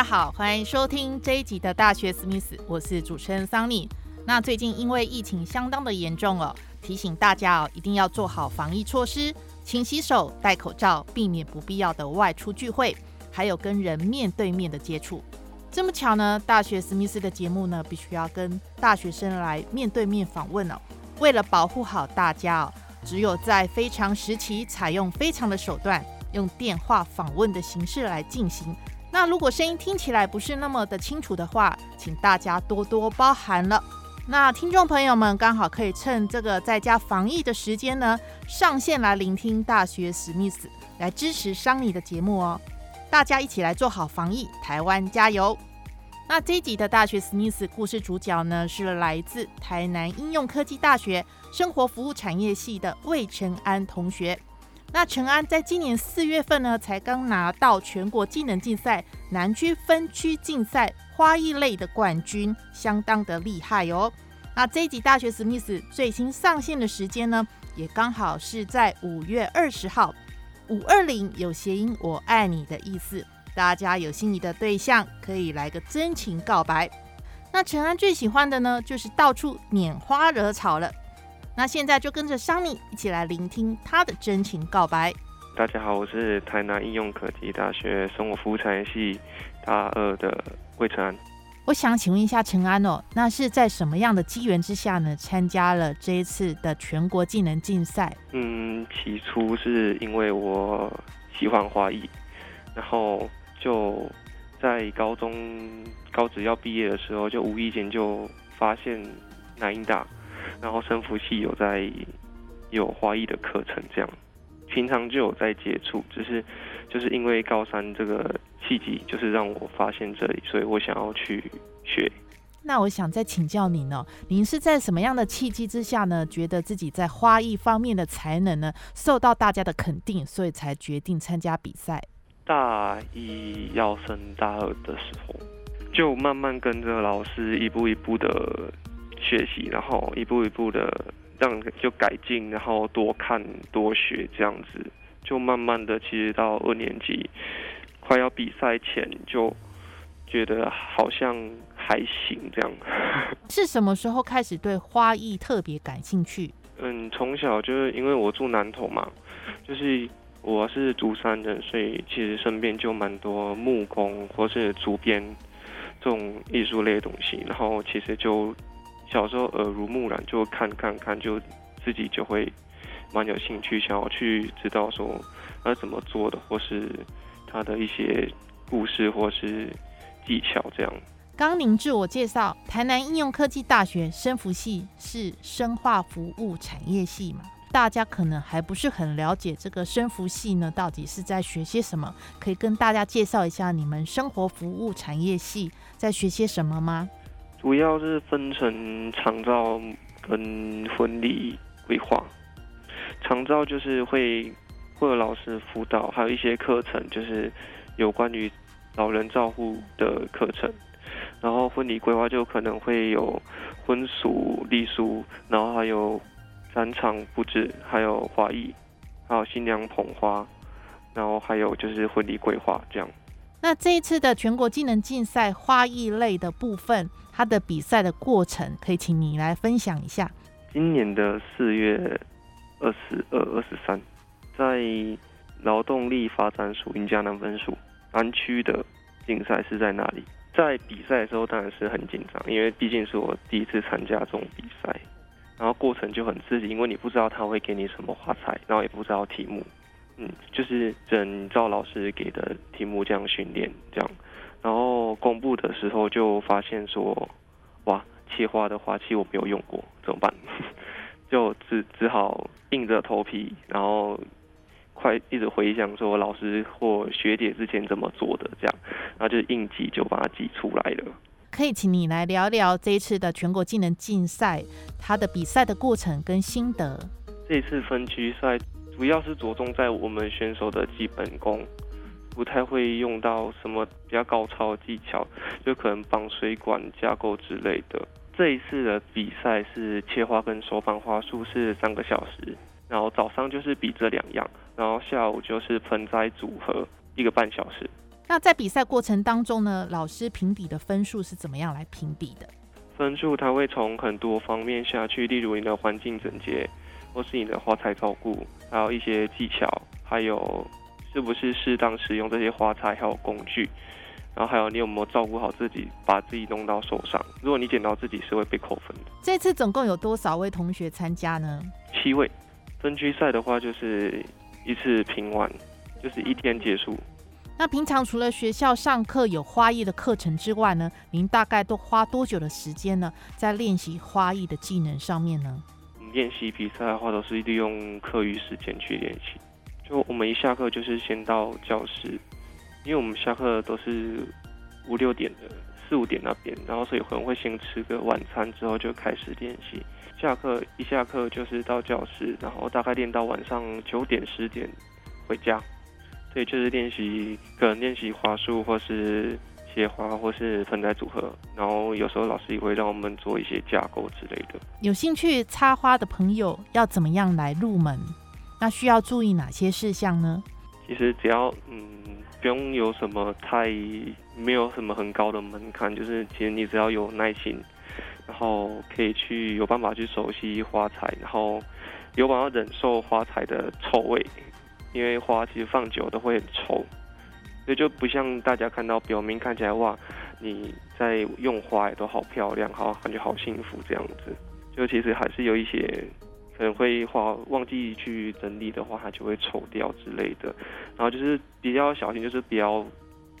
大家好，欢迎收听这一集的大学史密斯，我是主持人桑尼。那最近因为疫情相当的严重哦，提醒大家哦，一定要做好防疫措施，勤洗手、戴口罩，避免不必要的外出聚会，还有跟人面对面的接触。这么巧呢，大学史密斯的节目呢，必须要跟大学生来面对面访问哦。为了保护好大家哦，只有在非常时期采用非常的手段，用电话访问的形式来进行。那如果声音听起来不是那么的清楚的话，请大家多多包涵了。那听众朋友们刚好可以趁这个在家防疫的时间呢，上线来聆听大学史密斯，来支持桑尼的节目哦。大家一起来做好防疫，台湾加油！那这一集的大学史密斯故事主角呢，是来自台南应用科技大学生活服务产业系的魏成安同学。那陈安在今年四月份呢，才刚拿到全国技能竞赛南区分区竞赛花艺类的冠军，相当的厉害哦。那这一集大学史密斯最新上线的时间呢，也刚好是在五月二十号，五二零有谐音“我爱你”的意思。大家有心仪的对象，可以来个真情告白。那陈安最喜欢的呢，就是到处拈花惹草了。那现在就跟着桑尼一起来聆听他的真情告白。大家好，我是台南应用科技大学生活服务产业系大二的魏成安。我想请问一下陈安哦，那是在什么样的机缘之下呢，参加了这一次的全国技能竞赛？嗯，起初是因为我喜欢花艺，然后就在高中高职要毕业的时候，就无意间就发现南音大。然后生服系有在有花艺的课程，这样平常就有在接触，只是就是因为高三这个契机，就是让我发现这里，所以我想要去学。那我想再请教您哦，您是在什么样的契机之下呢？觉得自己在花艺方面的才能呢受到大家的肯定，所以才决定参加比赛？大一要升大二的时候，就慢慢跟着老师一步一步的。学习，然后一步一步的让就改进，然后多看多学这样子，就慢慢的，其实到二年级快要比赛前，就觉得好像还行这样。是什么时候开始对花艺特别感兴趣？嗯，从小就是因为我住南投嘛，就是我是竹山人，所以其实身边就蛮多木工或是竹编这种艺术类的东西，然后其实就。小时候耳濡目染，就看看看，就自己就会蛮有兴趣，想要去知道说他怎么做的，或是他的一些故事或是技巧这样。刚您自我介绍，台南应用科技大学生服系是生化服务产业系嘛？大家可能还不是很了解这个生服系呢，到底是在学些什么？可以跟大家介绍一下你们生活服务产业系在学些什么吗？主要是分成长照跟婚礼规划。长照就是会会有老师辅导，还有一些课程，就是有关于老人照护的课程。然后婚礼规划就可能会有婚俗礼俗，然后还有展场布置，还有花艺，还有新娘捧花，然后还有就是婚礼规划这样。那这一次的全国技能竞赛花艺类的部分。它的比赛的过程，可以请你来分享一下。今年的四月二十二、二十三，在劳动力发展署云嘉南分署南区的竞赛是在哪里？在比赛的时候当然是很紧张，因为毕竟是我第一次参加这种比赛，然后过程就很刺激，因为你不知道他会给你什么花材，然后也不知道题目，嗯，就是整照老师给的题目这样训练这样。然后公布的时候就发现说，哇，切花的花器我没有用过，怎么办？就只只好硬着头皮，然后快一直回想说老师或学姐之前怎么做的，这样，然后就硬挤就把它挤出来了。可以请你来聊聊这一次的全国技能竞赛，它的比赛的过程跟心得。这一次分区赛主要是着重在我们选手的基本功，不太会用到什么比较高超的技巧，就可能绑水管架构之类的。这一次的比赛是切花跟手绑花束是三个小时，然后早上就是比这两样，然后下午就是盆栽组合一个半小时。那在比赛过程当中呢，老师评比的分数是怎么样来评比的？分数它会从很多方面下去，例如你的环境整洁，或是你的花材照顾，还有一些技巧，还有是不是适当使用这些花材还有工具，然后还有你有没有照顾好自己，把自己弄到受伤。如果你捡到自己是会被扣分的。这次总共有多少位同学参加呢？七位。分区赛的话就是一次评完，就是一天结束。那平常除了学校上课有花艺的课程之外呢，您大概都花多久的时间呢，在练习花艺的技能上面呢？练习比赛的话，都是利用课余时间去练习。就我们一下课就是先到教室，因为我们下课都是五六点的，四五点那边，然后所以可能会先吃个晚餐之后就开始练习。下课一下课就是到教室，然后大概练到晚上九点十点回家。对，就是练习，可能练习花束，或是切花，或是盆栽组合。然后有时候老师也会让我们做一些架构之类的。有兴趣插花的朋友要怎么样来入门？那需要注意哪些事项呢？其实只要嗯，不用有什么太没有什么很高的门槛，就是其实你只要有耐心，然后可以去有办法去熟悉花材，然后有办法忍受花材的臭味。因为花其实放久都会很臭，所以就不像大家看到表面看起来哇，你在用花也都好漂亮，好感觉好幸福这样子。就其实还是有一些可能会花忘记去整理的话，它就会丑掉之类的。然后就是比较小心，就是不要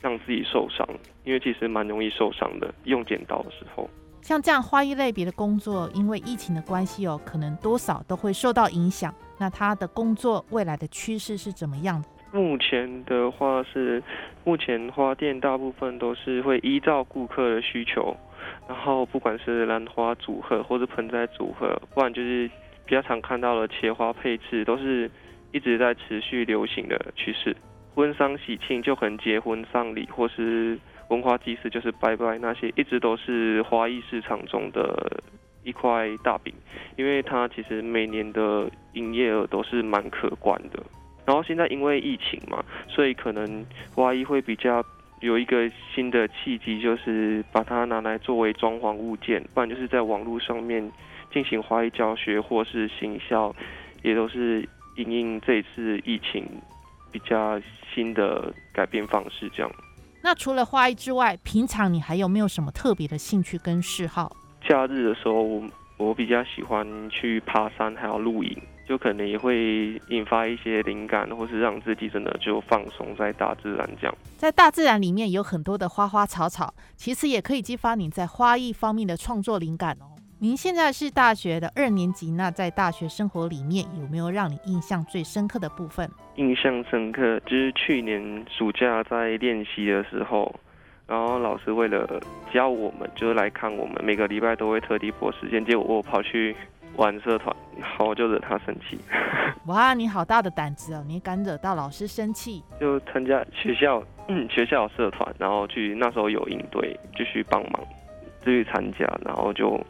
让自己受伤，因为其实蛮容易受伤的，用剪刀的时候。像这样花艺类别的工作，因为疫情的关系哦，可能多少都会受到影响。那他的工作未来的趋势是怎么样的？目前的话是，目前花店大部分都是会依照顾客的需求，然后不管是兰花组合或者盆栽组合，不然就是比较常看到的切花配置，都是一直在持续流行的趋势。婚丧喜庆就很结婚丧礼或是。文化祭祀就是拜拜那些，一直都是花艺市场中的一块大饼，因为它其实每年的营业额都是蛮可观的。然后现在因为疫情嘛，所以可能花艺会比较有一个新的契机，就是把它拿来作为装潢物件，不然就是在网络上面进行花艺教学或是行销，也都是因应这次疫情比较新的改变方式这样。那除了花艺之外，平常你还有没有什么特别的兴趣跟嗜好？假日的时候，我我比较喜欢去爬山，还有露营，就可能也会引发一些灵感，或是让自己真的就放松在大自然这样。在大自然里面有很多的花花草草，其实也可以激发你在花艺方面的创作灵感哦。您现在是大学的二年级，那在大学生活里面有没有让你印象最深刻的部分？印象深刻就是去年暑假在练习的时候，然后老师为了教我们，就是来看我们，每个礼拜都会特地拨时间，结果我跑去玩社团，然后就惹他生气。哇，你好大的胆子哦！你敢惹到老师生气？就参加学校嗯学校社团，然后去那时候有应对，继续帮忙，继续参加，然后就。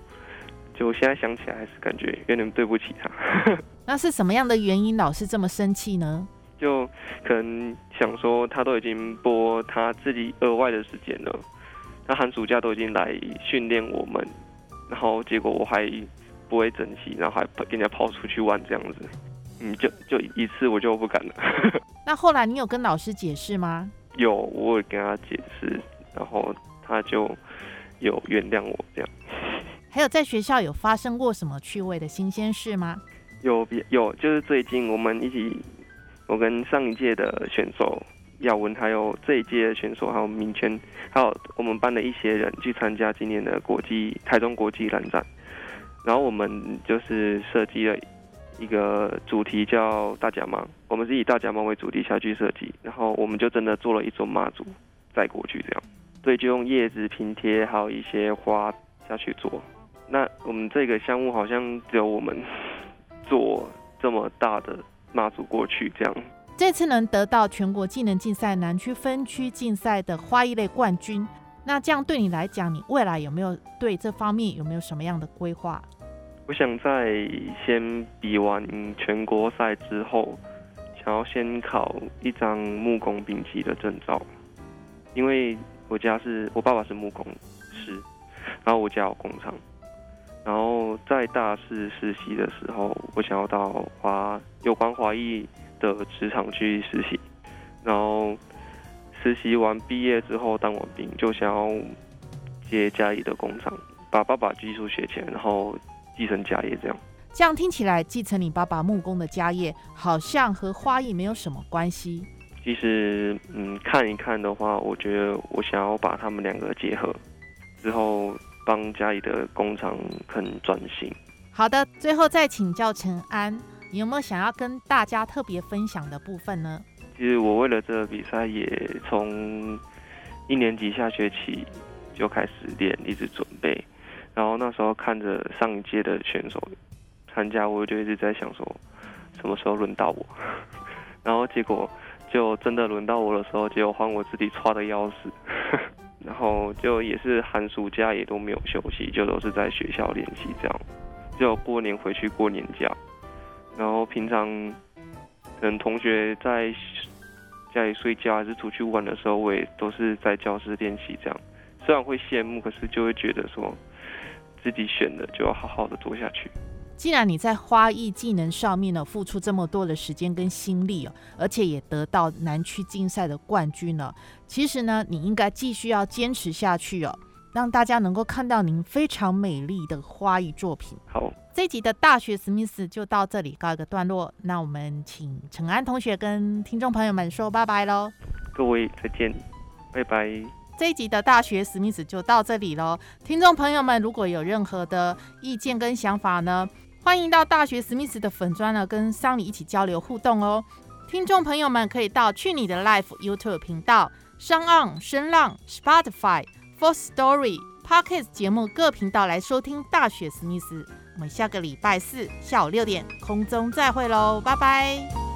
就现在想起来，还是感觉有点对不起他。那是什么样的原因，老师这么生气呢？就可能想说，他都已经播他自己额外的时间了，他寒暑假都已经来训练我们，然后结果我还不会珍惜，然后还给人家抛出去玩这样子。嗯，就就一次我就不敢了。那后来你有跟老师解释吗？有，我有跟他解释，然后他就有原谅我这样。还有在学校有发生过什么趣味的新鲜事吗？有，有，就是最近我们一起，我跟上一届的选手耀文，还有这一届的选手，还有明圈，还有我们班的一些人去参加今年的国际台中国际蓝展。然后我们就是设计了一个主题叫大甲妈，我们是以大甲妈为主题下去设计，然后我们就真的做了一尊妈祖载过去这样，对，就用叶子拼贴，还有一些花下去做。那我们这个项目好像只有我们做这么大的妈祖过去这样。这次能得到全国技能竞赛南区分区竞赛的花艺类冠军，那这样对你来讲，你未来有没有对这方面有没有什么样的规划？我想在先比完全国赛之后，想要先考一张木工丙级的证照，因为我家是我爸爸是木工师，然后我家有工厂，然后在大四实习的时候，我想要到华有关华裔。的职场去实习，然后实习完毕业之后当完兵，就想要接家里的工厂，把爸爸技术学起来，然后继承家业这样。这样听起来，继承你爸爸木工的家业，好像和花艺没有什么关系。其实，嗯，看一看的话，我觉得我想要把他们两个结合，之后帮家里的工厂肯转型。好的，最后再请教陈安。你有没有想要跟大家特别分享的部分呢？其实我为了这个比赛，也从一年级下学期就开始练，一直准备。然后那时候看着上一届的选手参加，我就一直在想说，什么时候轮到我？然后结果就真的轮到我的时候，结果换我自己差的要死。然后就也是寒暑假也都没有休息，就都是在学校练习这样，只有过年回去过年假。然后平常可能同学在家里睡觉还是出去玩的时候，我也都是在教室练习这样。虽然会羡慕，可是就会觉得说自己选的就要好好的做下去。既然你在花艺技能上面呢付出这么多的时间跟心力哦，而且也得到南区竞赛的冠军了，其实呢你应该继续要坚持下去哦。让大家能够看到您非常美丽的花艺作品。好，这一集的大学史密斯就到这里告一个段落。那我们请陈安同学跟听众朋友们说拜拜喽。各位再见，拜拜。这一集的大学史密斯就到这里喽。听众朋友们，如果有任何的意见跟想法呢，欢迎到大学史密斯的粉砖呢跟桑尼一起交流互动哦。听众朋友们可以到去你的 Life YouTube 频道、商岸声浪、Spotify。For Story Podcast 节目各频道来收听大雪史密斯，我们下个礼拜四下午六点空中再会喽，拜拜。